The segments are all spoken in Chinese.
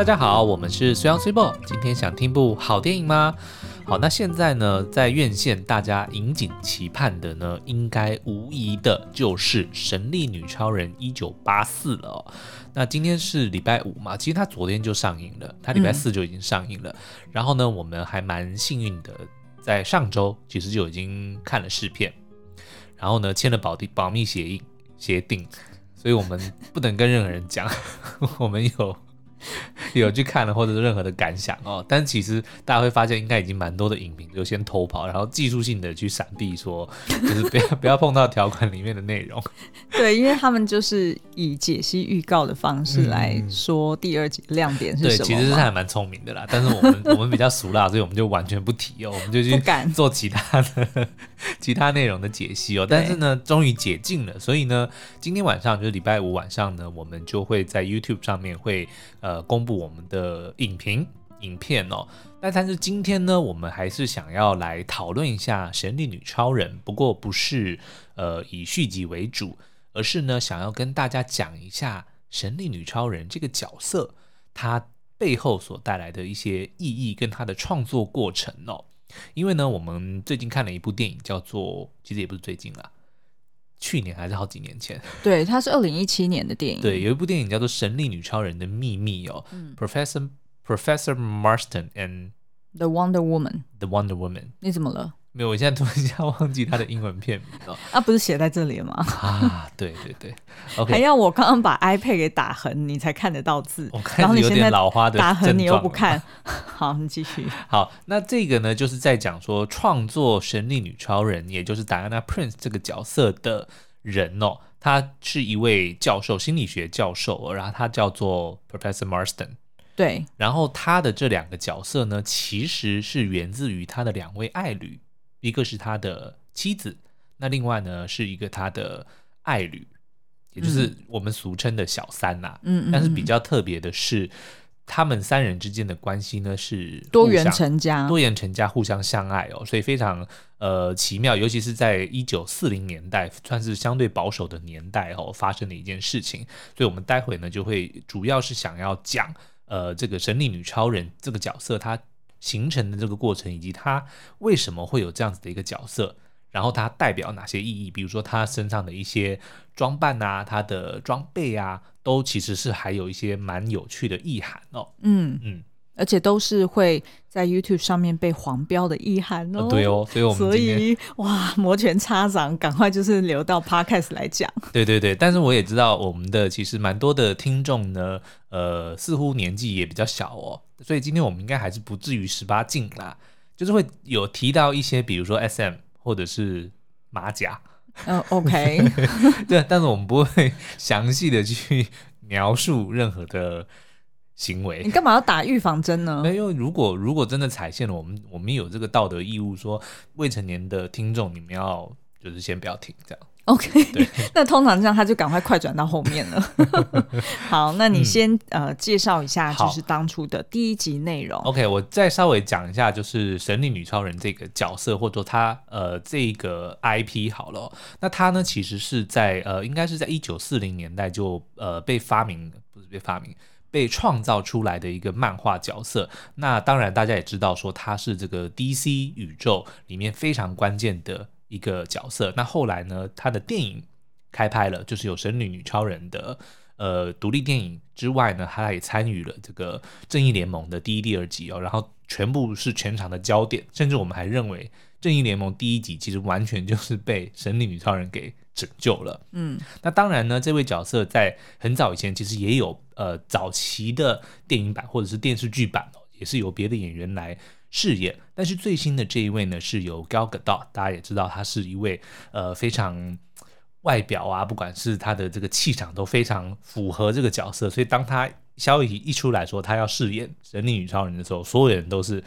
大家好，我们是随阳随报。今天想听部好电影吗？好，那现在呢，在院线大家引颈期盼的呢，应该无疑的就是《神力女超人一九八四》了哦。那今天是礼拜五嘛，其实它昨天就上映了，它礼拜四就已经上映了。嗯、然后呢，我们还蛮幸运的，在上周其实就已经看了试片，然后呢签了保定保密协议协定，所以我们不能跟任何人讲，我们有。有去看了，或者是任何的感想哦，但其实大家会发现，应该已经蛮多的影评就先偷跑，然后技术性的去闪避，说就是不要不要碰到条款里面的内容。对，因为他们就是以解析预告的方式来说第二集亮点是什么。对，其实是还蛮聪明的啦，但是我们 我们比较俗辣，所以我们就完全不提哦，我们就去做其他的其他内容的解析哦。但是呢，终于解禁了，所以呢，今天晚上就是礼拜五晚上呢，我们就会在 YouTube 上面会呃呃公布。我们的影评影片哦，那但是今天呢，我们还是想要来讨论一下《神力女超人》，不过不是呃以续集为主，而是呢想要跟大家讲一下《神力女超人》这个角色，它背后所带来的一些意义跟它的创作过程哦。因为呢，我们最近看了一部电影，叫做其实也不是最近啦。去年还是好几年前，对，它是二零一七年的电影。对，有一部电影叫做《神力女超人的秘密》哦，嗯，Professor Professor Marston and the Wonder Woman，The Wonder Woman。你怎么了？没有，我现在突然间忘记它的英文片名了。啊，不是写在这里了吗？啊，对对对，OK。还要我刚刚把 iPad 给打横，你才看得到字。我看有点老花的打横，你又不看。好，你继续。好，那这个呢，就是在讲说创作神力女超人，也就是 Diana Prince 这个角色的人哦，他是一位教授，心理学教授，然后他叫做 Professor Marston。对，然后他的这两个角色呢，其实是源自于他的两位爱侣。一个是他的妻子，那另外呢是一个他的爱侣，也就是我们俗称的小三呐、啊。嗯，但是比较特别的是，嗯、他们三人之间的关系呢是多元成家，多元成家，互相相爱哦，所以非常呃奇妙。尤其是在一九四零年代，算是相对保守的年代哦，发生的一件事情。所以我们待会呢就会主要是想要讲呃这个神力女超人这个角色，她。形成的这个过程，以及他为什么会有这样子的一个角色，然后它代表哪些意义？比如说他身上的一些装扮啊，他的装备啊，都其实是还有一些蛮有趣的意涵哦。嗯嗯。而且都是会在 YouTube 上面被黄标的意涵哦。对哦，所以我们所以哇，摩拳擦掌，赶快就是留到 Podcast 来讲。对对对，但是我也知道我们的其实蛮多的听众呢，呃，似乎年纪也比较小哦，所以今天我们应该还是不至于十八禁啦，就是会有提到一些，比如说 SM 或者是马甲。嗯、uh，OK。对，但是我们不会详细的去描述任何的。行为，你干嘛要打预防针呢？没有，如果如果真的踩线了，我们我们有这个道德义务，说未成年的听众，你们要就是先不要听这样。OK，对，那通常这样他就赶快快转到后面了。好，那你先、嗯、呃介绍一下，就是当初的第一集内容。OK，我再稍微讲一下，就是神力女超人这个角色，或者说她呃这个 IP 好了。那她呢，其实是在呃应该是在一九四零年代就呃被发明，不是被发明。被创造出来的一个漫画角色，那当然大家也知道说他是这个 DC 宇宙里面非常关键的一个角色。那后来呢，他的电影开拍了，就是有神女女超人的呃独立电影之外呢，他也参与了这个正义联盟的第一、第二集哦，然后全部是全场的焦点，甚至我们还认为正义联盟第一集其实完全就是被神力女超人给。拯救了，嗯，那当然呢，这位角色在很早以前其实也有呃早期的电影版或者是电视剧版哦，也是由别的演员来饰演。但是最新的这一位呢，是由 Gal Gadot，大家也知道他是一位呃非常外表啊，不管是他的这个气场都非常符合这个角色，所以当他消息一出来说他要饰演神力女超人的时候，所有人都是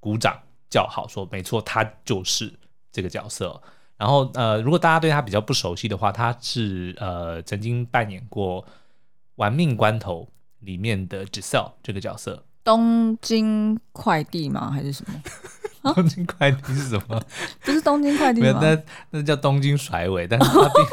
鼓掌叫好，说没错，他就是这个角色。然后呃，如果大家对他比较不熟悉的话，他是呃曾经扮演过《玩命关头》里面的 Giselle 这个角色。东京快递吗？还是什么？东京快递是什么？不是东京快递吗？那那叫东京甩尾，但是他并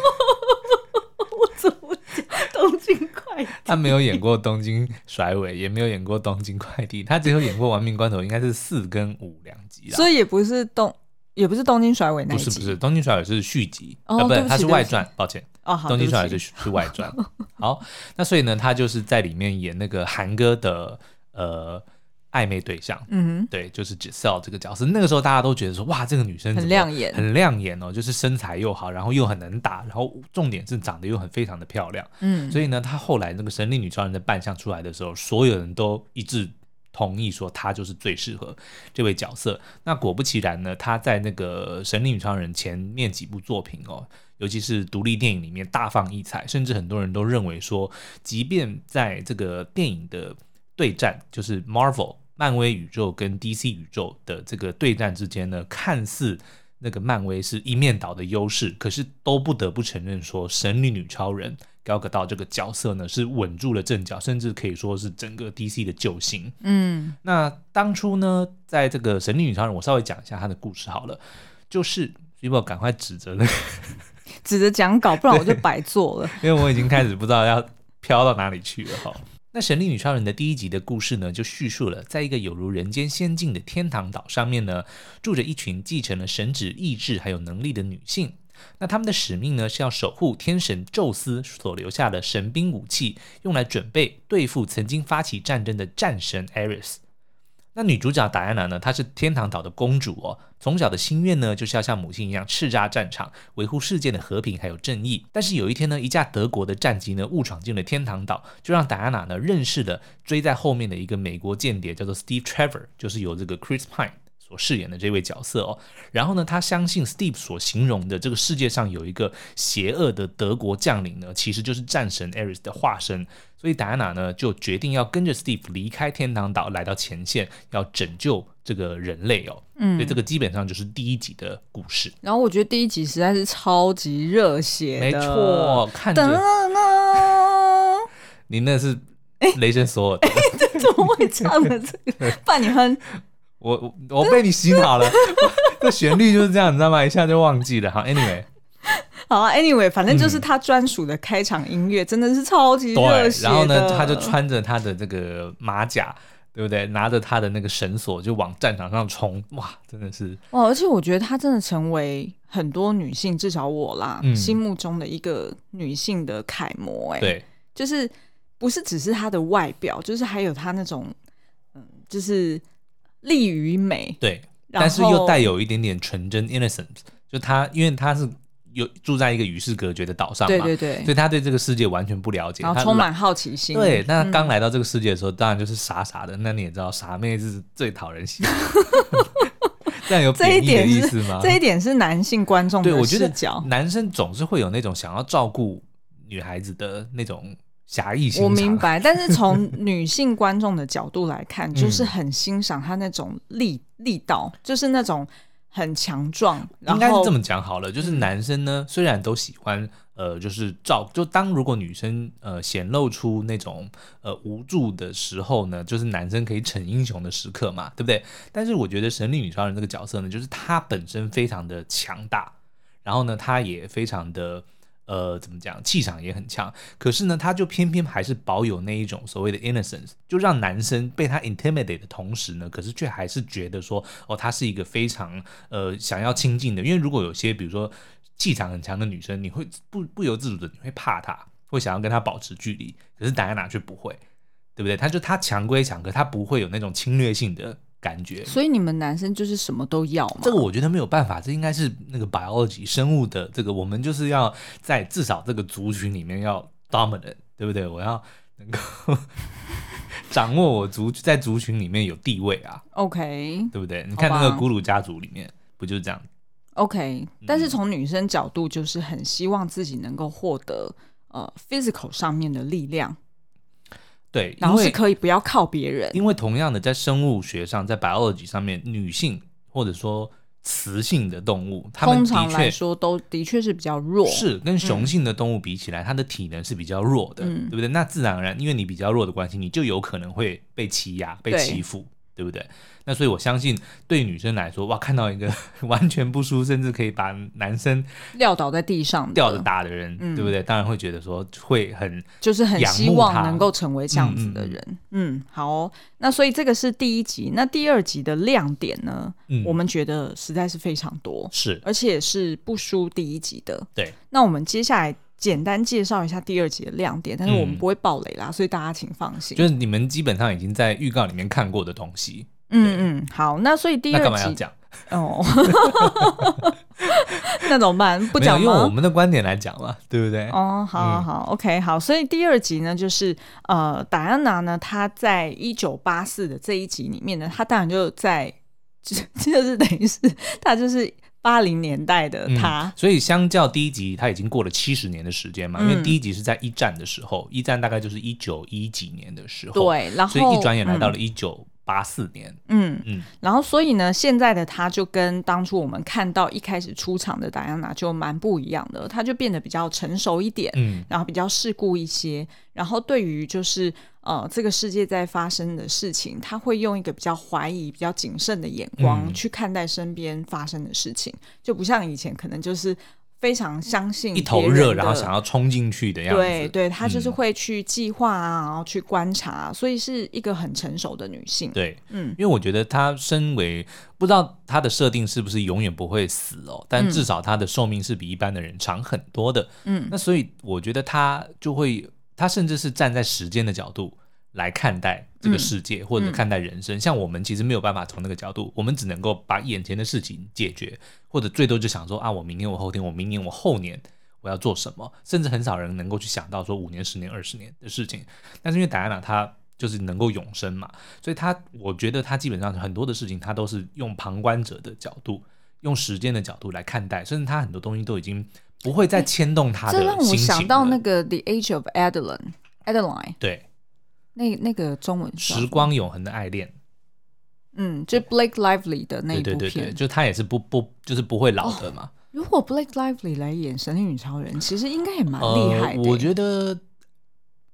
我怎么讲东京快递？他没有演过《东京甩尾》，也没有演过《东京快递》，他只有演过《亡命关头》，应该是四跟五两集。所以也不是东，也不是《东京甩尾》那一集。不是不是，《东京甩尾》是续集，哦，不是，它是外传，抱歉。哦，好，东京甩尾是是外传。好，那所以呢，他就是在里面演那个韩哥的呃。暧昧对象，嗯哼，对，就是 Giselle 这个角色。那个时候大家都觉得说，哇，这个女生很亮眼，很亮眼哦，就是身材又好，然后又很能打，然后重点是长得又很非常的漂亮。嗯，所以呢，她后来那个神力女超人的扮相出来的时候，所有人都一致同意说她就是最适合这位角色。那果不其然呢，她在那个神力女超人前面几部作品哦，尤其是独立电影里面大放异彩，甚至很多人都认为说，即便在这个电影的对战，就是 Marvel。漫威宇宙跟 DC 宇宙的这个对战之间呢，看似那个漫威是一面倒的优势，可是都不得不承认说，神力女超人 Gal Gadot 这个角色呢是稳住了阵脚，甚至可以说是整个 DC 的救星。嗯，那当初呢，在这个神力女超人，我稍微讲一下她的故事好了，就是要不要赶快指着那个 指着讲稿，不然我就白做了，因为我已经开始不知道要飘到哪里去了哈。那《神力女超人》的第一集的故事呢，就叙述了在一个有如人间仙境的天堂岛上面呢，住着一群继承了神旨意志还有能力的女性。那他们的使命呢，是要守护天神宙斯所留下的神兵武器，用来准备对付曾经发起战争的战神 Ares。那女主角达安娜呢？她是天堂岛的公主哦，从小的心愿呢，就是要像母亲一样叱咤战场，维护世界的和平还有正义。但是有一天呢，一架德国的战机呢误闯进了天堂岛，就让戴安娜呢认识了追在后面的一个美国间谍，叫做 Steve Trevor，就是由这个 Chris Pine。所饰演的这位角色哦，然后呢，他相信 Steve 所形容的这个世界上有一个邪恶的德国将领呢，其实就是战神 Ares 的化身，所以戴安娜呢就决定要跟着 Steve 离开天堂岛，来到前线，要拯救这个人类哦。嗯，所以这个基本上就是第一集的故事。然后我觉得第一集实在是超级热血，没错，看着你那是雷神索尔，这怎么会唱的这个？伴你哼。我我被你洗脑了，这旋律就是这样，你知道吗？一下就忘记了。好，Anyway，好啊，Anyway，反正就是他专属的开场音乐，嗯、真的是超级热血。然后呢，他就穿着他的这个马甲，对不对？拿着他的那个绳索就往战场上冲，哇，真的是哇！而且我觉得他真的成为很多女性，至少我啦、嗯、心目中的一个女性的楷模。哎，对，就是不是只是她的外表，就是还有她那种，嗯，就是。力与美，对，但是又带有一点点纯真，innocence 就他，因为他是有住在一个与世隔绝的岛上嘛，对对对，所以他对这个世界完全不了解，然后充满好奇心。对，那他刚来到这个世界的时候，嗯、当然就是傻傻的。那你也知道，傻妹是最讨人喜欢。这样有贬义的意思吗？这一点是男性观众。对，我觉得男生总是会有那种想要照顾女孩子的那种。侠义心，我明白，但是 从女性观众的角度来看，就是很欣赏她那种力力道，就是那种很强壮。应该是这么讲好了，就是男生呢，虽然都喜欢呃，就是照，就当如果女生呃显露出那种呃无助的时候呢，就是男生可以逞英雄的时刻嘛，对不对？但是我觉得神力女超人这个角色呢，就是她本身非常的强大，然后呢，她也非常的。呃，怎么讲？气场也很强，可是呢，他就偏偏还是保有那一种所谓的 innocence，就让男生被他 intimidate 的同时呢，可是却还是觉得说，哦，他是一个非常呃想要亲近的。因为如果有些比如说气场很强的女生，你会不不由自主的你会怕她，会想要跟她保持距离。可是戴安娜却不会，对不对？他就他强归强，可他不会有那种侵略性的。感觉，所以你们男生就是什么都要吗？这个我觉得没有办法，这应该是那个 biology 生物的这个，我们就是要在至少这个族群里面要 dominant，对不对？我要能够 掌握我族在族群里面有地位啊。OK，对不对？你看那个咕噜家族里面不就是这样？OK，但是从女生角度，就是很希望自己能够获得呃 physical 上面的力量。对，然后是可以不要靠别人，因为同样的，在生物学上，在 biology 上面，女性或者说雌性的动物，它们的确通常来说都的确是比较弱，是跟雄性的动物比起来，嗯、它的体能是比较弱的，嗯、对不对？那自然而然，因为你比较弱的关系，你就有可能会被欺压、被欺负，对不对？那所以我相信，对女生来说，哇，看到一个 完全不输，甚至可以把男生撂倒在地上吊着打的人，嗯、对不对？当然会觉得说会很就是很希望能够成为这样子的人。嗯，嗯，好、哦，那所以这个是第一集。那第二集的亮点呢？嗯、我们觉得实在是非常多，是，而且是不输第一集的。对，那我们接下来。简单介绍一下第二集的亮点，但是我们不会爆雷啦，嗯、所以大家请放心。就是你们基本上已经在预告里面看过的东西。嗯嗯，好，那所以第二集干嘛要讲？哦，那怎么办？不讲吗？用我们的观点来讲嘛，对不对？哦，好好好、嗯、，OK，好。所以第二集呢，就是呃，戴安娜呢，她在一九八四的这一集里面呢，她当然就在，就就是等于是她就是。八零年代的他、嗯，所以相较第一集，他已经过了七十年的时间嘛。嗯、因为第一集是在一战的时候，一战大概就是一九一几年的时候，对，然后所以一转眼来到了一九八四年，嗯。嗯，然后所以呢，现在的他就跟当初我们看到一开始出场的戴安娜就蛮不一样的，他就变得比较成熟一点，嗯，然后比较世故一些，然后对于就是。呃，这个世界在发生的事情，他会用一个比较怀疑、比较谨慎的眼光去看待身边发生的事情，嗯、就不像以前可能就是非常相信一头热，然后想要冲进去的样子。对，对他就是会去计划啊，嗯、然后去观察，所以是一个很成熟的女性。对，嗯，因为我觉得她身为不知道她的设定是不是永远不会死哦，但至少她的寿命是比一般的人长很多的。嗯，那所以我觉得她就会。她甚至是站在时间的角度来看待这个世界，嗯、或者看待人生。嗯、像我们其实没有办法从那个角度，我们只能够把眼前的事情解决，或者最多就想说啊，我明天、我后天、我明年、我后年我要做什么。甚至很少人能够去想到说五年、十年、二十年的事情。但是因为戴安娜她就是能够永生嘛，所以她我觉得她基本上很多的事情，她都是用旁观者的角度，用时间的角度来看待，甚至她很多东西都已经。不会再牵动他的心情。这让我想到那个《The Age of Adeline》，Adeline，。对，那那个中文《时光永恒的爱恋》。嗯，就 Blake Lively 的那一部片，对对对，就他也是不不就是不会老的嘛。哦、如果 Blake Lively 来演神力女超人，其实应该也蛮厉害的、呃。我觉得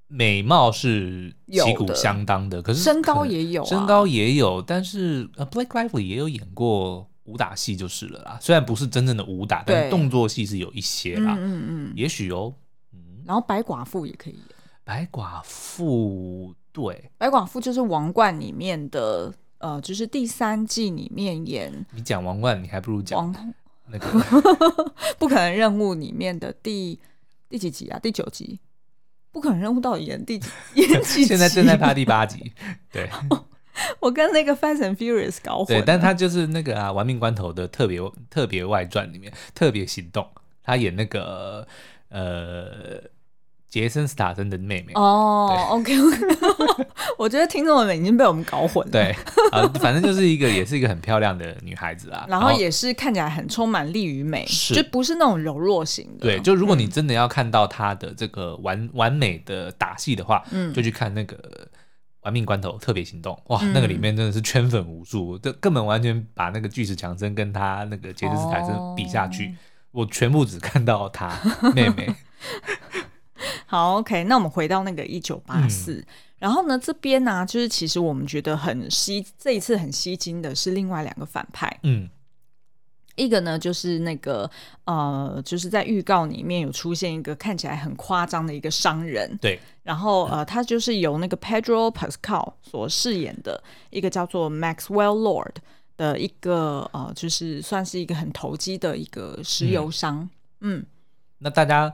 美貌是旗鼓相当的，的可是身高也有、啊，身高也有，但是呃，Blake Lively 也有演过。武打戏就是了啦，虽然不是真正的武打，但动作戏是有一些啦。嗯嗯嗯，也许哦。嗯，然后白寡妇也可以演。白寡妇，对，白寡妇就是《王冠》里面的，呃，就是第三季里面演。你讲《王冠》，你还不如讲王那个 不可能任务里面的第第几集啊？第九集。不可能任务到底演第几？演几集？现在正在拍第八集。对。我跟那个《Fast and Furious》搞混。对，但他就是那个啊，《玩命关头》的特别特别外传里面特别行动，他演那个呃杰森·斯塔森的妹妹。哦，OK OK，我觉得听众们已经被我们搞混了。对，啊，反正就是一个也是一个很漂亮的女孩子啊，然后也是看起来很充满力与美，是就不是那种柔弱型的。对，就如果你真的要看到她的这个完完美的打戏的话，嗯，就去看那个。玩命关头特别行动，哇，嗯、那个里面真的是圈粉无数，这根本完全把那个巨石强森跟他那个杰森斯坦森比下去，哦、我全部只看到他妹妹。好，OK，那我们回到那个一九八四，然后呢，这边呢、啊，就是其实我们觉得很吸，这一次很吸睛的是另外两个反派，嗯。一个呢，就是那个呃，就是在预告里面有出现一个看起来很夸张的一个商人，对。然后呃，他就是由那个 Pedro Pascal 所饰演的一个叫做 Maxwell Lord 的一个呃，就是算是一个很投机的一个石油商。嗯，嗯，那大家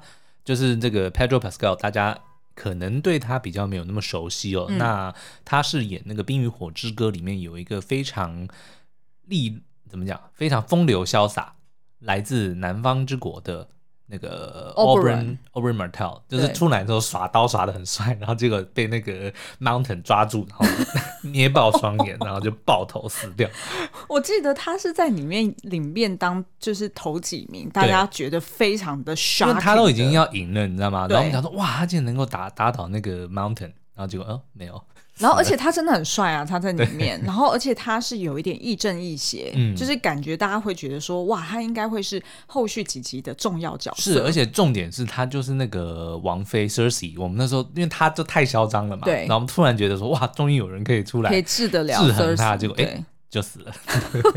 就是这个 Pedro Pascal，大家可能对他比较没有那么熟悉哦。那他是演那个《冰与火之歌》里面有一个非常厉。怎么讲？非常风流潇洒，来自南方之国的那个 Oberyn Oberyn Martell，就是出来之后耍刀耍的很帅，然后结果被那个 Mountain 抓住，然后 捏爆双眼，然后就爆头死掉。我记得他是在里面领便当，就是头几名，大家觉得非常的 shock，因为他都已经要赢了，你知道吗？然后我们想说，哇，他竟然能够打打倒那个 Mountain，然后结果，哦，没有。然后而且他真的很帅啊，他在里面，然后而且他是有一点亦正亦邪，嗯，就是感觉大家会觉得说，哇，他应该会是后续几集的重要角色。是，而且重点是他就是那个王妃 Cersei，我们那时候因为他就太嚣张了嘛，对，然后我们突然觉得说，哇，终于有人可以出来，可以治得了制衡他，结果哎。就死了。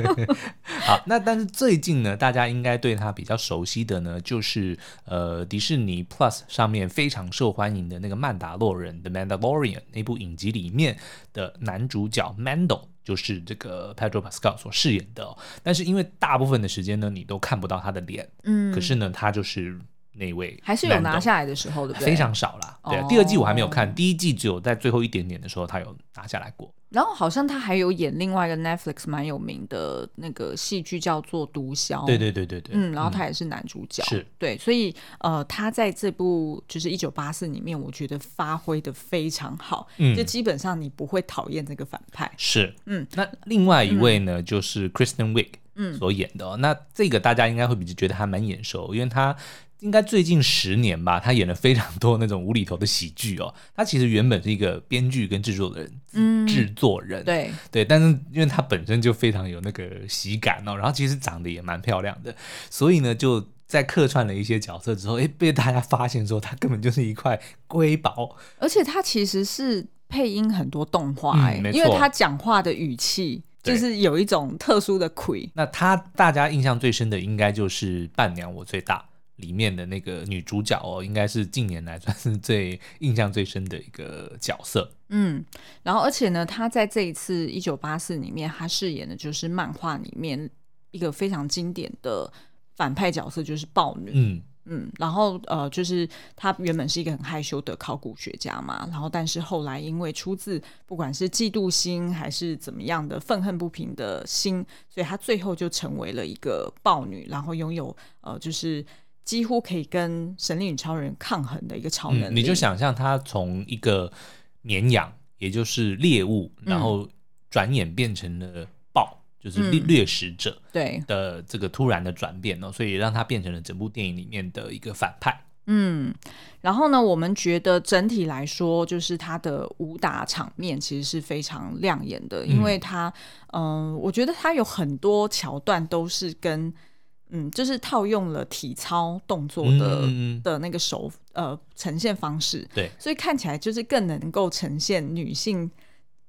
好，那但是最近呢，大家应该对他比较熟悉的呢，就是呃迪士尼 Plus 上面非常受欢迎的那个《曼达洛人》的《Mandalorian》那部影集里面的男主角 Mando，就是这个 Pedro Pascal 所饰演的哦。但是因为大部分的时间呢，你都看不到他的脸，嗯，可是呢，他就是。那位还是有拿下来的时候，对不对？非常少啦。对，第二季我还没有看，第一季只有在最后一点点的时候，他有拿下来过。然后好像他还有演另外一个 Netflix 蛮有名的那个戏剧，叫做《毒枭》。对对对对对。嗯，然后他也是男主角。是。对，所以呃，他在这部就是《一九八四》里面，我觉得发挥的非常好。嗯。就基本上你不会讨厌这个反派。是。嗯。那另外一位呢，就是 Kristen Wiig 嗯所演的。那这个大家应该会比较觉得还蛮眼熟，因为他。应该最近十年吧，他演了非常多那种无厘头的喜剧哦。他其实原本是一个编剧跟制作人，嗯，制作人，对对，但是因为他本身就非常有那个喜感哦，然后其实长得也蛮漂亮的，所以呢，就在客串了一些角色之后，哎，被大家发现说他根本就是一块瑰宝，而且他其实是配音很多动画，哎、嗯，因为他讲话的语气就是有一种特殊的魁。那他大家印象最深的应该就是伴娘我最大。里面的那个女主角哦，应该是近年来算是最印象最深的一个角色。嗯，然后而且呢，她在这一次一九八四里面，她饰演的就是漫画里面一个非常经典的反派角色，就是豹女。嗯嗯，然后呃，就是她原本是一个很害羞的考古学家嘛，然后但是后来因为出自不管是嫉妒心还是怎么样的愤恨不平的心，所以她最后就成为了一个豹女，然后拥有呃就是。几乎可以跟神力女超人抗衡的一个超能力。嗯，你就想象他从一个绵羊，也就是猎物，然后转眼变成了豹，嗯、就是掠掠食者，对的这个突然的转变哦，所以让他变成了整部电影里面的一个反派。嗯，然后呢，我们觉得整体来说，就是他的武打场面其实是非常亮眼的，因为他，嗯、呃，我觉得他有很多桥段都是跟。嗯，就是套用了体操动作的、嗯、的那个手呃呈现方式，对，所以看起来就是更能够呈现女性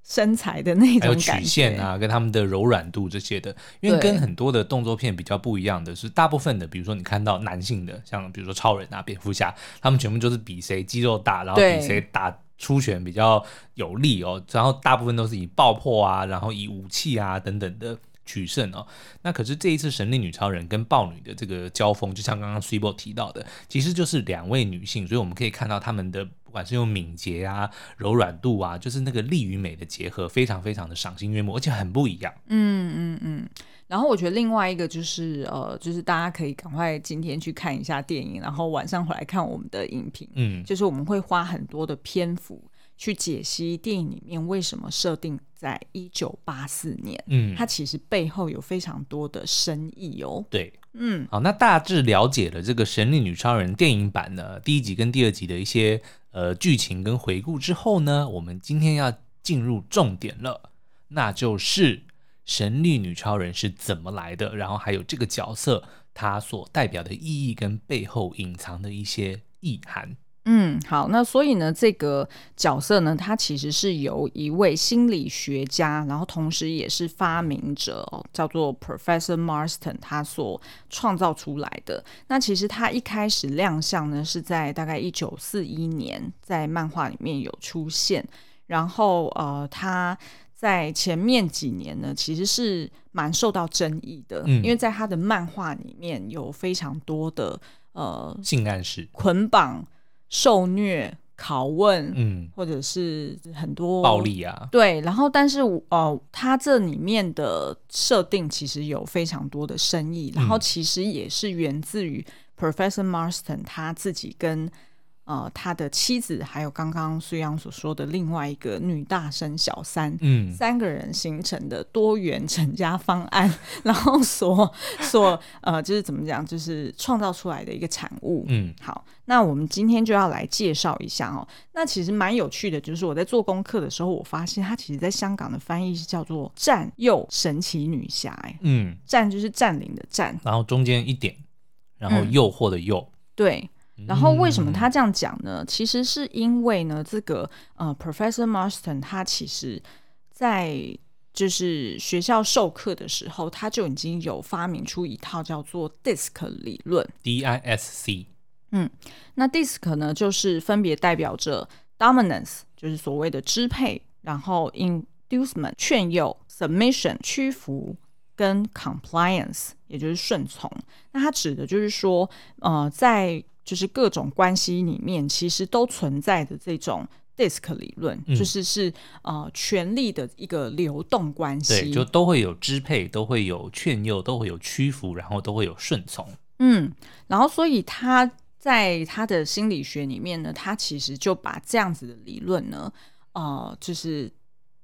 身材的那种感觉，曲线啊，跟他们的柔软度这些的。因为跟很多的动作片比较不一样的是，大部分的，比如说你看到男性的，像比如说超人啊、蝙蝠侠，他们全部就是比谁肌肉大，然后比谁打出拳比较有力哦，然后大部分都是以爆破啊，然后以武器啊等等的。取胜哦，那可是这一次神力女超人跟豹女的这个交锋，就像刚刚 Cibo 提到的，其实就是两位女性，所以我们可以看到她们的不管是用敏捷啊、柔软度啊，就是那个力与美的结合，非常非常的赏心悦目，而且很不一样。嗯嗯嗯。然后我觉得另外一个就是呃，就是大家可以赶快今天去看一下电影，然后晚上回来看我们的影评。嗯，就是我们会花很多的篇幅。去解析电影里面为什么设定在一九八四年，嗯，它其实背后有非常多的深意哦。对，嗯，好，那大致了解了这个《神力女超人》电影版的，第一集跟第二集的一些呃剧情跟回顾之后呢，我们今天要进入重点了，那就是《神力女超人》是怎么来的，然后还有这个角色它所代表的意义跟背后隐藏的一些意涵。嗯，好，那所以呢，这个角色呢，他其实是由一位心理学家，然后同时也是发明者，叫做 Professor Marston，他所创造出来的。那其实他一开始亮相呢，是在大概一九四一年，在漫画里面有出现。然后呃，他在前面几年呢，其实是蛮受到争议的，嗯，因为在他的漫画里面有非常多的呃性暗示捆绑。受虐、拷问，嗯，或者是很多暴力啊，对。然后，但是，哦，它这里面的设定其实有非常多的深意，嗯，然后其实也是源自于 Professor Marston 他自己跟呃，他的妻子还有刚刚苏阳所说的另外一个女大生小三，嗯，三个人形成的多元成家方案，然后所所呃，就是怎么讲，就是创造出来的一个产物。嗯，好，那我们今天就要来介绍一下哦。那其实蛮有趣的，就是我在做功课的时候，我发现它其实在香港的翻译是叫做“占右神奇女侠”。哎，嗯，占就是占领的占，然后中间一点，然后诱惑的诱，嗯，对。然后为什么他这样讲呢？其实是因为呢，这个呃，Professor Marston 他其实在就是学校授课的时候，他就已经有发明出一套叫做 DISC 理论，D I S C。嗯，那 DISC 呢，就是分别代表着 Dominance，就是所谓的支配，然后 Inducement 劝诱，Submission 屈服，跟 Compliance 也就是顺从。那它指的就是说，呃，在就是各种关系里面，其实都存在的这种 disk 理论，嗯、就是是呃权力的一个流动关系，对，就都会有支配，都会有劝诱，都会有屈服，然后都会有顺从。嗯，然后所以他在他的心理学里面呢，他其实就把这样子的理论呢，呃，就是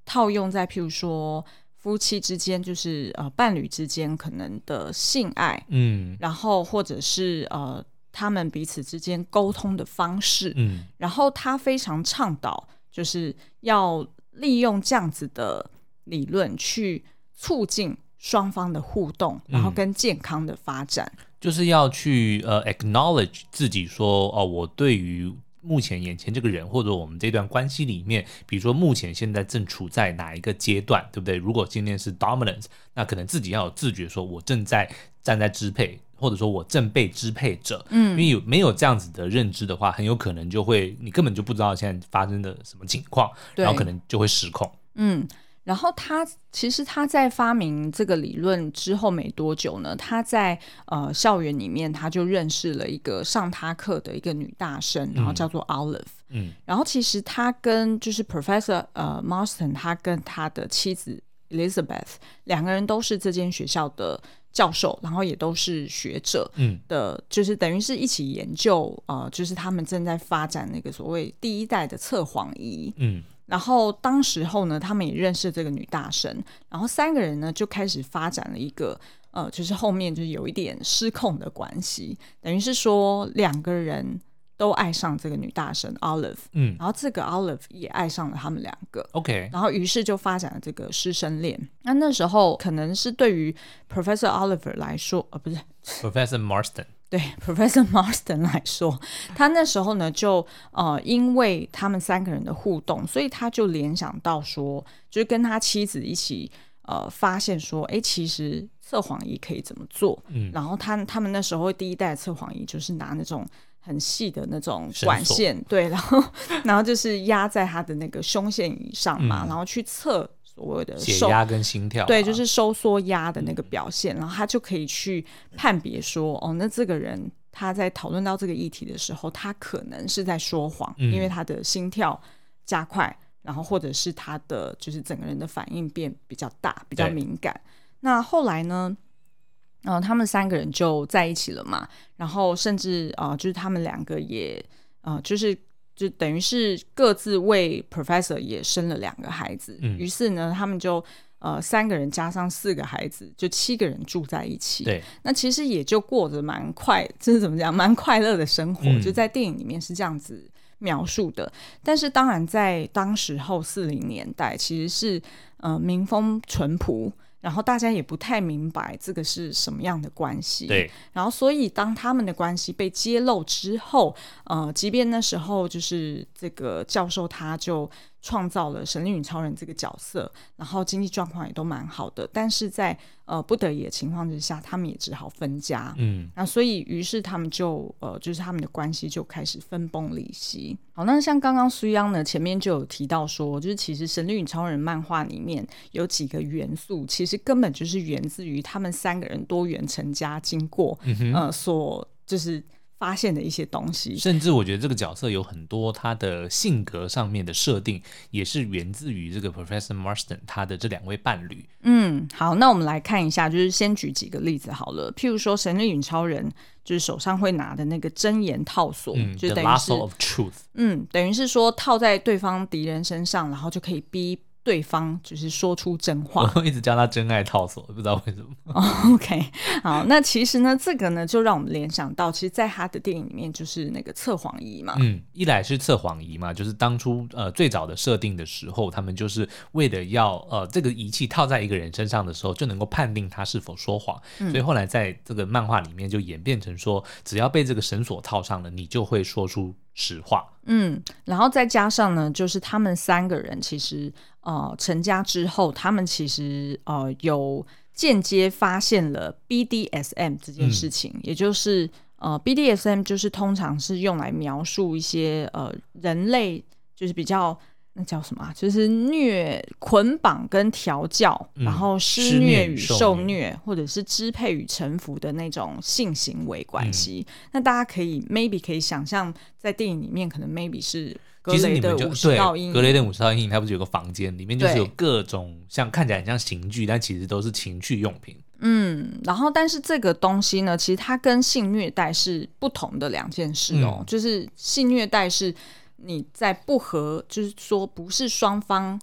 套用在譬如说夫妻之间，就是呃伴侣之间可能的性爱，嗯，然后或者是呃。他们彼此之间沟通的方式，嗯，然后他非常倡导，就是要利用这样子的理论去促进双方的互动，然后跟健康的发展，嗯、就是要去呃 acknowledge 自己说哦，我对于目前眼前这个人或者我们这段关系里面，比如说目前现在正处在哪一个阶段，对不对？如果今天是 dominance，那可能自己要有自觉，说我正在站在支配。或者说我正被支配着，嗯，因为有没有这样子的认知的话，很有可能就会你根本就不知道现在发生的什么情况，然后可能就会失控。嗯，然后他其实他在发明这个理论之后没多久呢，他在呃校园里面他就认识了一个上他课的一个女大生，然后叫做 Olive，嗯，然后其实他跟就是 Professor 呃 Marston，他跟他的妻子 Elizabeth 两个人都是这间学校的。教授，然后也都是学者，嗯，的，就是等于是一起研究，呃，就是他们正在发展那个所谓第一代的测谎仪，嗯，然后当时候呢，他们也认识这个女大神，然后三个人呢就开始发展了一个，呃，就是后面就是有一点失控的关系，等于是说两个人。都爱上这个女大神 Olive，嗯，然后这个 Olive 也爱上了他们两个，OK，然后于是就发展了这个师生恋。那那时候可能是对于 Professor Oliver 来说，呃，不是 Professor Marston，对 Professor Marston 来说，他那时候呢就呃，因为他们三个人的互动，所以他就联想到说，就是跟他妻子一起呃，发现说，哎，其实测谎仪可以怎么做？嗯，然后他他们那时候第一代测谎仪就是拿那种。很细的那种管线，对，然后然后就是压在他的那个胸腺以上嘛，嗯、然后去测所谓的血压跟心跳，对，就是收缩压的那个表现，嗯、然后他就可以去判别说，哦，那这个人他在讨论到这个议题的时候，他可能是在说谎，嗯、因为他的心跳加快，然后或者是他的就是整个人的反应变比较大，比较敏感。那后来呢？然后、呃、他们三个人就在一起了嘛，然后甚至啊、呃，就是他们两个也啊、呃，就是就等于是各自为 Professor 也生了两个孩子。嗯、于是呢，他们就呃三个人加上四个孩子，就七个人住在一起。对，那其实也就过着蛮快，就是怎么讲？蛮快乐的生活，嗯、就在电影里面是这样子描述的。但是当然，在当时候四零年代，其实是呃民风淳朴。然后大家也不太明白这个是什么样的关系，对。然后所以当他们的关系被揭露之后，呃，即便那时候就是这个教授他就。创造了神力女超人这个角色，然后经济状况也都蛮好的，但是在呃不得已的情况之下，他们也只好分家。嗯，那所以于是他们就呃就是他们的关系就开始分崩离析。好，那像刚刚苏央呢前面就有提到说，就是其实神力女超人漫画里面有几个元素，其实根本就是源自于他们三个人多元成家经过，嗯哼呃所就是。发现的一些东西，甚至我觉得这个角色有很多他的性格上面的设定，也是源自于这个 Professor Marston 他的这两位伴侣。嗯，好，那我们来看一下，就是先举几个例子好了，譬如说神力女超人，就是手上会拿的那个真言套索，嗯、就等于是 of Truth，嗯，等于是说套在对方敌人身上，然后就可以逼。对方就是说出真话，我一直叫他真爱套索，不知道为什么。Oh, OK，好，那其实呢，这个呢，就让我们联想到，其实，在他的电影里面，就是那个测谎仪嘛。嗯，一来是测谎仪嘛，就是当初呃最早的设定的时候，他们就是为了要呃这个仪器套在一个人身上的时候，就能够判定他是否说谎。嗯、所以后来在这个漫画里面就演变成说，只要被这个绳索套上了，你就会说出实话。嗯，然后再加上呢，就是他们三个人其实。呃，成家之后，他们其实呃有间接发现了 BDSM 这件事情，嗯、也就是呃 BDSM 就是通常是用来描述一些呃人类就是比较那叫什么，就是虐捆绑跟调教，嗯、然后施虐与受虐，虐或者是支配与臣服的那种性行为关系。嗯、那大家可以 maybe 可以想象，在电影里面可能 maybe 是。格雷的五十道阴影格雷的五十道阴影，它不是有个房间，里面就是有各种像看起来很像刑具，但其实都是情趣用品。嗯，然后但是这个东西呢，其实它跟性虐待是不同的两件事哦。嗯、就是性虐待是你在不合，就是说不是双方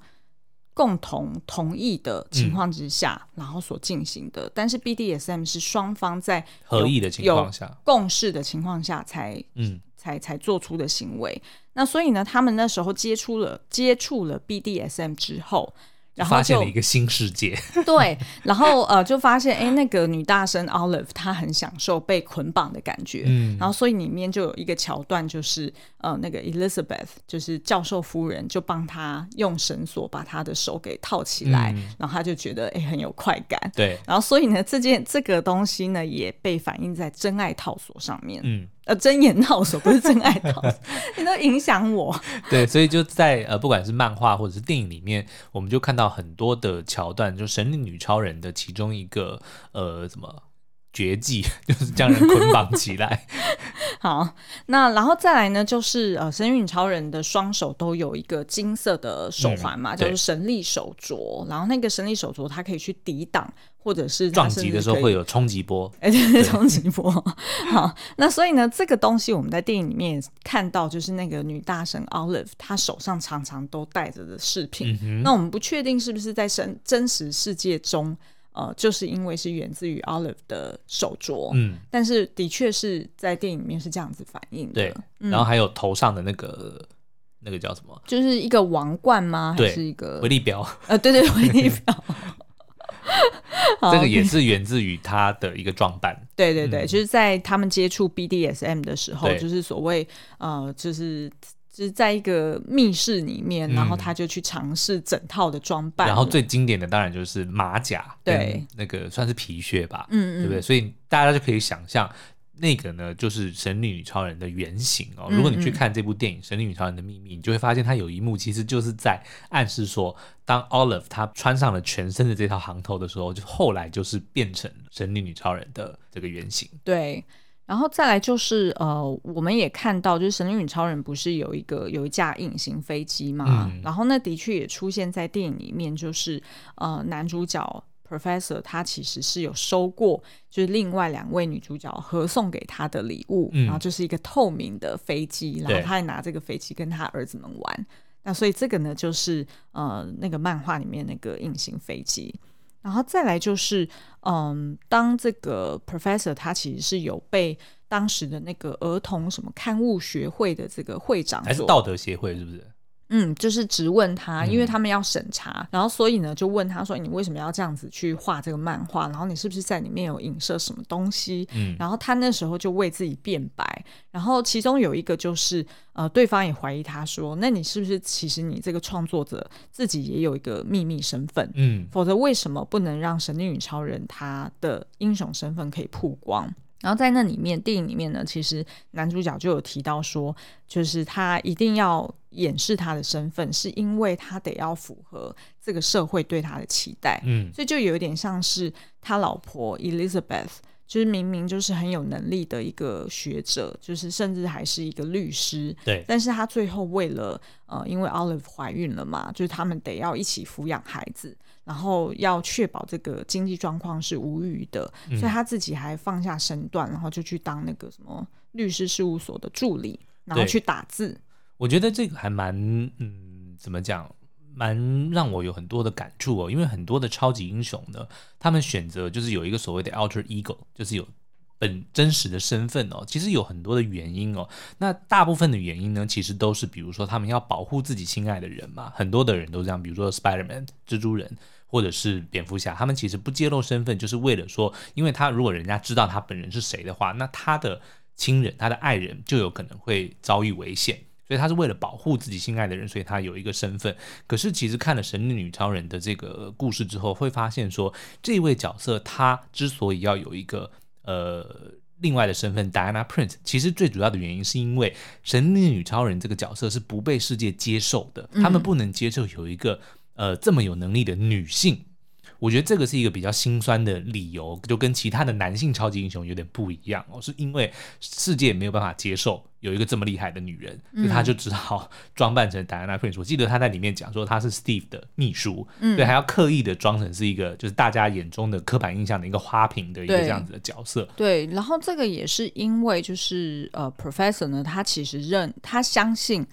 共同同意的情况之下，嗯、然后所进行的。但是 BDSM 是双方在合意的情况下、共识的情况下才嗯。才才做出的行为，那所以呢，他们那时候接触了接触了 BDSM 之后，然后就发现了一个新世界。对，然后呃，就发现哎，那个女大生 Olive 她很享受被捆绑的感觉，嗯，然后所以里面就有一个桥段，就是呃，那个 Elizabeth 就是教授夫人就帮她用绳索把她的手给套起来，嗯、然后她就觉得哎很有快感，对，然后所以呢，这件这个东西呢也被反映在真爱套索上面，嗯。呃，真言套索不是真爱套索，你都影响我。对，所以就在呃，不管是漫画或者是电影里面，我们就看到很多的桥段，就神力女超人的其中一个呃，怎么绝技，就是将人捆绑起来。好，那然后再来呢，就是呃，神力女超人的双手都有一个金色的手环嘛，嗯、叫做神力手镯。然后那个神力手镯，它可以去抵挡。或者是撞击的时候会有冲击波，哎，对，冲击波。好，那所以呢，这个东西我们在电影里面看到，就是那个女大神 Olive，她手上常常都戴着的饰品。嗯、那我们不确定是不是在真真实世界中，呃，就是因为是源自于 Olive 的手镯。嗯，但是的确是在电影里面是这样子反映的。对，然后还有头上的那个那个叫什么？就是一个王冠吗？还是一个回力镖？呃，对对，回力镖。这个也是源自于他的一个装扮，对对对，嗯、就是在他们接触 BDSM 的时候，就是所谓呃，就是就是在一个密室里面，嗯、然后他就去尝试整套的装扮，然后最经典的当然就是马甲，对，那个算是皮靴吧，嗯，对不对？所以大家就可以想象。那个呢，就是神力女超人的原型哦。如果你去看这部电影《神力女超人的秘密》，你就会发现它有一幕其实就是在暗示说，当 Olive 她穿上了全身的这套行头的时候，就后来就是变成神力女超人的这个原型。对，然后再来就是呃，我们也看到，就是神力女超人不是有一个有一架隐形飞机嘛？嗯、然后那的确也出现在电影里面，就是呃，男主角。Professor 他其实是有收过，就是另外两位女主角合送给他的礼物，嗯、然后就是一个透明的飞机，然后他还拿这个飞机跟他儿子们玩。那所以这个呢，就是呃那个漫画里面那个隐形飞机。然后再来就是，嗯，当这个 Professor 他其实是有被当时的那个儿童什么刊物学会的这个会长，还是道德协会，是不是？嗯，就是直问他，因为他们要审查，嗯、然后所以呢，就问他说：“你为什么要这样子去画这个漫画？然后你是不是在里面有影射什么东西？”嗯，然后他那时候就为自己辩白，然后其中有一个就是，呃，对方也怀疑他说：“那你是不是其实你这个创作者自己也有一个秘密身份？嗯，否则为什么不能让神力女超人他的英雄身份可以曝光？”然后在那里面，电影里面呢，其实男主角就有提到说，就是他一定要掩饰他的身份，是因为他得要符合这个社会对他的期待。嗯，所以就有点像是他老婆 Elizabeth，就是明明就是很有能力的一个学者，就是甚至还是一个律师，对，但是他最后为了呃，因为 Olive 怀孕了嘛，就是他们得要一起抚养孩子，然后要确保这个经济状况是无虞的，嗯，所以他自己还放下身段，然后就去当那个什么律师事务所的助理，然后去打字。我觉得这个还蛮嗯，怎么讲？蛮让我有很多的感触哦，因为很多的超级英雄呢，他们选择就是有一个所谓的 alter ego，就是有本真实的身份哦。其实有很多的原因哦。那大部分的原因呢，其实都是比如说他们要保护自己心爱的人嘛。很多的人都这样，比如说 Spider-Man 蜘蛛人，或者是蝙蝠侠，他们其实不揭露身份，就是为了说，因为他如果人家知道他本人是谁的话，那他的亲人、他的爱人就有可能会遭遇危险。所以他是为了保护自己心爱的人，所以他有一个身份。可是其实看了《神力女超人》的这个故事之后，会发现说，这位角色她之所以要有一个呃另外的身份，Diana Prince，其实最主要的原因是因为《神力女超人》这个角色是不被世界接受的，他们不能接受有一个呃这么有能力的女性。我觉得这个是一个比较心酸的理由，就跟其他的男性超级英雄有点不一样哦，是因为世界没有办法接受有一个这么厉害的女人，所以他就只好装扮成 Diana Prince。我记得他在里面讲说她是 Steve 的秘书，嗯，对，还要刻意的装成是一个就是大家眼中的刻板印象的一个花瓶的一个这样子的角色。对，然后这个也是因为就是呃，Professor 呢，他其实认他相信。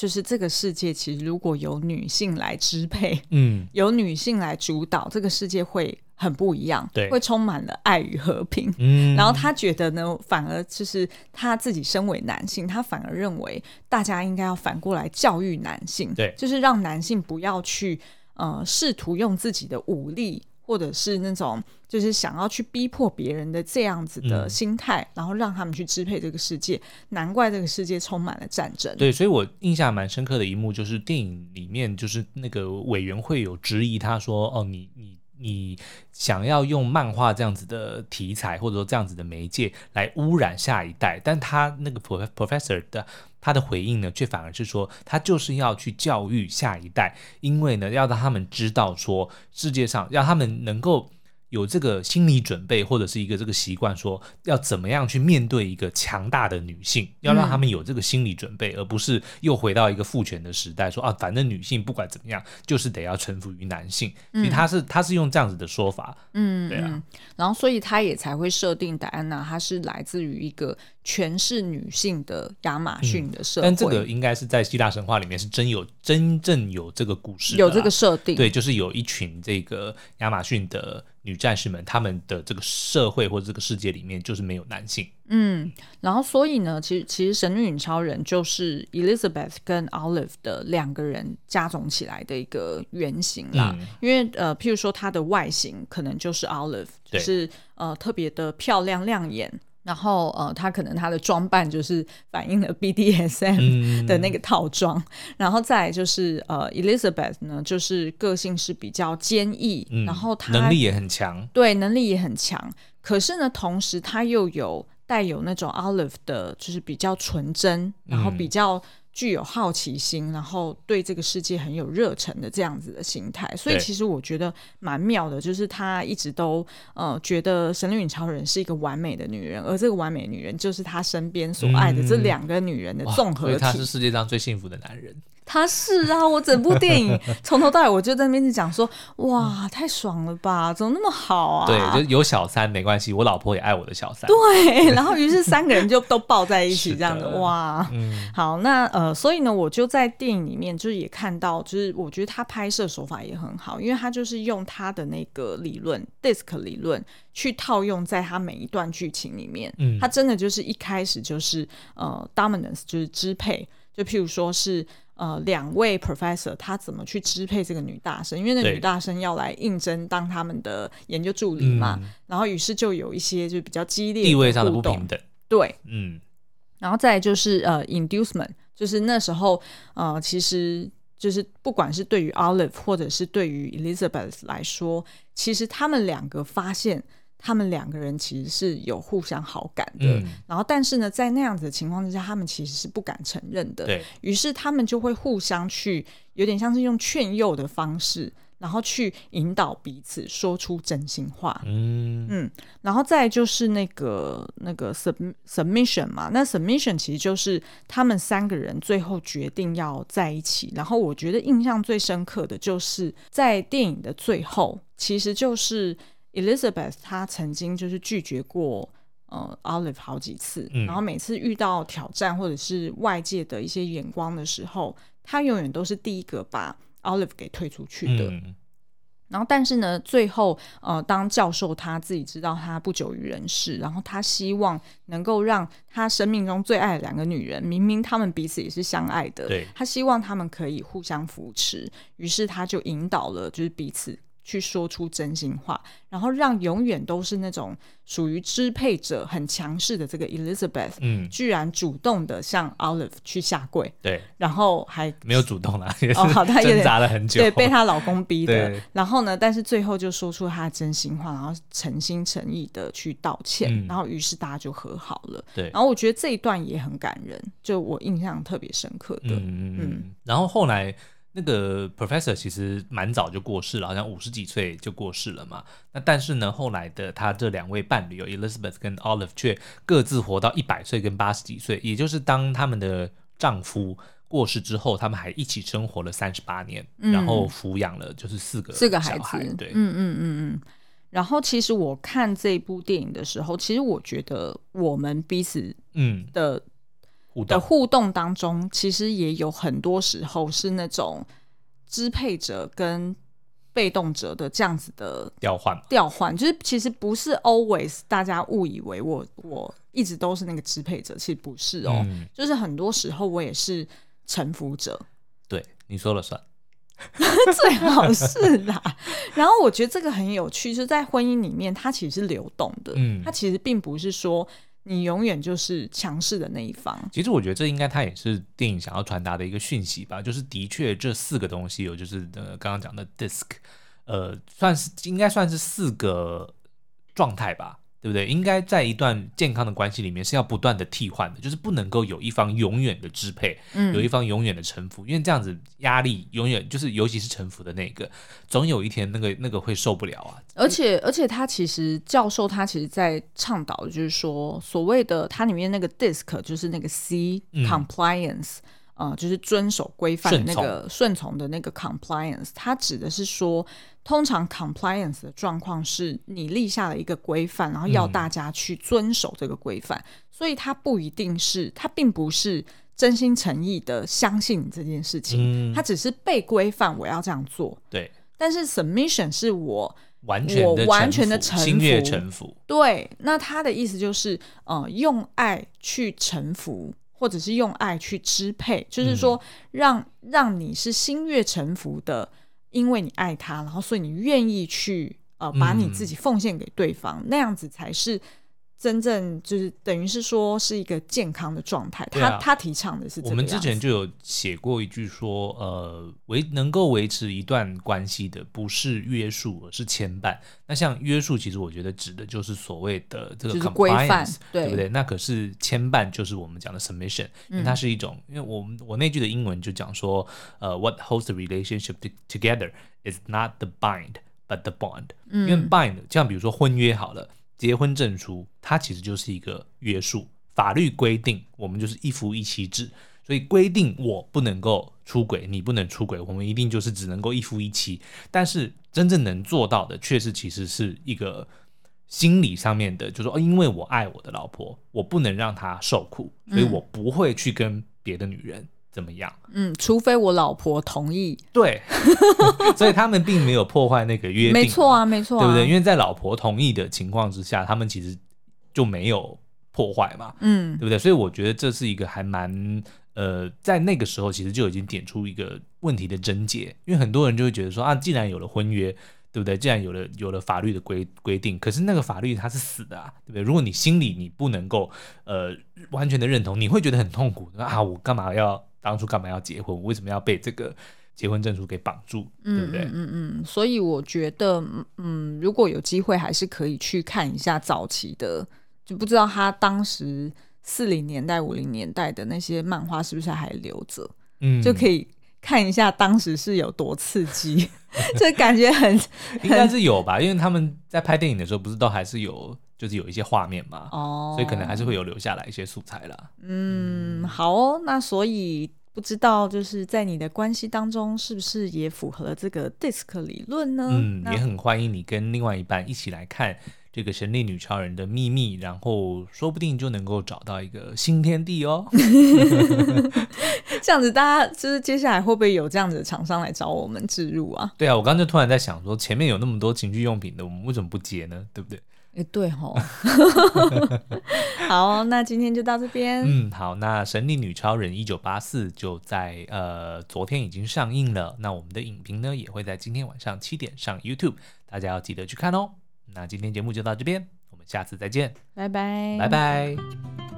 就是这个世界，其实如果有女性来支配，嗯，有女性来主导，这个世界会很不一样，对，会充满了爱与和平。嗯，然后他觉得呢，反而就是他自己身为男性，他反而认为大家应该要反过来教育男性，对，就是让男性不要去呃试图用自己的武力。或者是那种就是想要去逼迫别人的这样子的心态，嗯，然后让他们去支配这个世界，难怪这个世界充满了战争。对，所以我印象蛮深刻的一幕就是电影里面，就是那个委员会有质疑他说：“哦，你你。”你想要用漫画这样子的题材，或者说这样子的媒介来污染下一代，但他那个 professor 的他的回应呢，却反而是说，他就是要去教育下一代，因为呢，要让他们知道说，世界上让他们能够。有这个心理准备，或者是一个这个习惯，说要怎么样去面对一个强大的女性，要让他们有这个心理准备，嗯、而不是又回到一个父权的时代，说啊，反正女性不管怎么样，就是得要臣服于男性。所以他是他是用这样子的说法，嗯，对啊，然后所以他也才会设定戴安娜，她是来自于一个全是女性的亚马逊的社会。但这个应该是在希腊神话里面是真有真正有这个故事，有这个设定，对，就是有一群这个亚马逊的。女战士们，他们的这个社会或者这个世界里面就是没有男性。嗯，然后所以呢，其实其实神力女超人就是 Elizabeth 跟 Olive 的两个人加总起来的一个原型啦。嗯、因为呃，譬如说她的外形可能就是 Olive，就是呃特别的漂亮亮眼。然后呃，他可能他的装扮就是反映了 BDSM 的那个套装，嗯、然后再来就是呃，Elizabeth 呢，就是个性是比较坚毅，嗯、然后他能力也很强，对，能力也很强。可是呢，同时他又有带有那种 Olive 的，就是比较纯真，然后比较。具有好奇心，然后对这个世界很有热忱的这样子的心态，所以其实我觉得蛮妙的，就是他一直都呃觉得神力女超人是一个完美的女人，而这个完美女人就是他身边所爱的这两个女人的综合体，嗯、所以他是世界上最幸福的男人。他是啊，我整部电影从头到尾我就在那边讲说，哇，太爽了吧，怎么那么好啊？对，就有小三没关系，我老婆也爱我的小三。对，然后于是三个人就都抱在一起，这样子，哇，嗯，好，那呃，所以呢，我就在电影里面就是也看到，就是我觉得他拍摄手法也很好，因为他就是用他的那个理论，DISC 理论去套用在他每一段剧情里面。嗯，他真的就是一开始就是呃，dominance 就是支配，就譬如说是。呃，两位 professor 他怎么去支配这个女大生？因为那女大生要来应征当他们的研究助理嘛，嗯、然后于是就有一些就比较激烈地位上的不平等。对，嗯，然后再就是呃，inducement，就是那时候呃，其实就是不管是对于 Olive 或者是对于 Elizabeth 来说，其实他们两个发现。他们两个人其实是有互相好感的，嗯、然后但是呢，在那样子的情况之下，他们其实是不敢承认的。对，于是他们就会互相去，有点像是用劝诱的方式然后去引导彼此说出真心话。嗯嗯，然后再就是那个那个 sub submission 嘛，那 submission 其实就是他们三个人最后决定要在一起。然后我觉得印象最深刻的就是在电影的最后，其实就是 Elizabeth 她曾经就是拒绝过。呃，Olive 好几次，然后每次遇到挑战或者是外界的一些眼光的时候，她永远都是第一个把 Olive 给推出去的。嗯、然后，但是呢，最后呃，当教授他自己知道他不久于人世，然后他希望能够让他生命中最爱的两个女人，明明他们彼此也是相爱的，对，他希望他们可以互相扶持，于是他就引导了，就是彼此。去说出真心话，然后让永远都是那种属于支配者很强势的这个 Elizabeth，嗯，居然主动的向 Olive 去下跪，对，然后还没有主动啦，哦，好，她挣扎了很久，对，被她老公逼的，然后呢，但是最后就说出她的真心话，然后诚心诚意的去道歉，嗯、然后于是大家就和好了，对，然后我觉得这一段也很感人，就我印象特别深刻的，嗯。嗯，嗯。然后后来。那个 professor 其实蛮早就过世了，好像五十几岁就过世了嘛。那但是呢，后来的他这两位伴侣有 Elizabeth 跟 Olive 却各自活到一百岁跟八十几岁，也就是当他们的丈夫过世之后，他们还一起生活了三十八年，嗯、然后抚养了就是四个四个孩子。对，嗯嗯嗯嗯。然后其实我看这部电影的时候，其实我觉得我们彼此嗯的。的互动当中，其实也有很多时候是那种支配者跟被动者的这样子的调换，调换就是其实不是 always 大家误以为我我一直都是那个支配者，其实不是哦，嗯、就是很多时候我也是臣服者。对，你说了算，最好是啦。然后我觉得这个很有趣，就是在婚姻里面，它其实是流动的，嗯，它其实并不是说。你永远就是强势的那一方。其实我觉得这应该它也是电影想要传达的一个讯息吧，就是的确这四个东西有，就是呃刚刚讲的 disc，呃，算是应该算是四个状态吧。对不对？应该在一段健康的关系里面是要不断的替换的，就是不能够有一方永远的支配，嗯，有一方永远的臣服，因为这样子压力永远就是，尤其是臣服的那个，总有一天那个那个会受不了啊。而且而且他其实教授他其实在倡导，就是说所谓的它里面那个 DISC 就是那个 C compliance，嗯，呃，就是遵守规范那个顺从的那个 compliance，它指的是说。通常 compliance 的状况是你立下了一个规范，然后要大家去遵守这个规范，嗯、所以它不一定是，它并不是真心诚意的相信你这件事情，嗯、它只是被规范，我要这样做。对，但是 submission 是我完全我完全的臣服，心悦诚服。对，那他的意思就是，呃，用爱去臣服，或者是用爱去支配，就是说让，让让你是心悦诚服的。因为你爱他，然后所以你愿意去呃把你自己奉献给对方，嗯、那样子才是真正就是等于是说是一个健康的状态。他、啊、他提倡的是，我们之前就有写过一句说，呃，维能够维持一段关系的不是约束，而是牵绊。那像约束，其实我觉得指的就是所谓的这个 compliance，对，对不对？那可是牵绊，就是我们讲的 submission，因为它是一种，嗯、因为我们我那句的英文就讲说，呃，what holds the relationship together is not the bind but the bond。嗯、因为 bind，像比如说婚约好了，结婚证书，它其实就是一个约束，法律规定我们就是一夫一妻制。所以规定我不能够出轨，你不能出轨，我们一定就是只能够一夫一妻。但是真正能做到的，确实其实是一个心理上面的，就是说，因为我爱我的老婆，我不能让她受苦，所以我不会去跟别的女人怎么样。嗯，除非我老婆同意。对，所以他们并没有破坏那个约定。没错啊，没错啊，对不对？因为在老婆同意的情况之下，他们其实就没有破坏嘛。嗯，对不对？所以我觉得这是一个还蛮。呃，在那个时候，其实就已经点出一个问题的症结，因为很多人就会觉得说啊，既然有了婚约，对不对？既然有了有了法律的规规定，可是那个法律它是死的啊，对不对？如果你心里你不能够呃完全的认同，你会觉得很痛苦啊！我干嘛要当初干嘛要结婚？我为什么要被这个结婚证书给绑住？对不对？嗯嗯嗯。所以我觉得，嗯，如果有机会，还是可以去看一下早期的，就不知道他当时。四零年代、五零年代的那些漫画是不是还留着？嗯，就可以看一下当时是有多刺激，这感觉很应该是有吧，因为他们在拍电影的时候，不是都还是有，就是有一些画面嘛，哦，所以可能还是会有留下来一些素材啦。嗯，好哦，那所以不知道就是在你的关系当中，是不是也符合了这个 DISC 理论呢？嗯，也很欢迎你跟另外一半一起来看。这个神力女超人的秘密，然后说不定就能够找到一个新天地哦。这样子，大家就是接下来会不会有这样子的厂商来找我们置入啊？对啊，我刚刚就突然在想说，前面有那么多情趣用品的，我们为什么不接呢？对不对？哎，对吼。好，那今天就到这边。嗯，好，那神力女超人一九八四就在呃昨天已经上映了，那我们的影评呢也会在今天晚上七点上 YouTube，大家要记得去看哦。那今天节目就到这边，我们下次再见，拜拜，拜拜。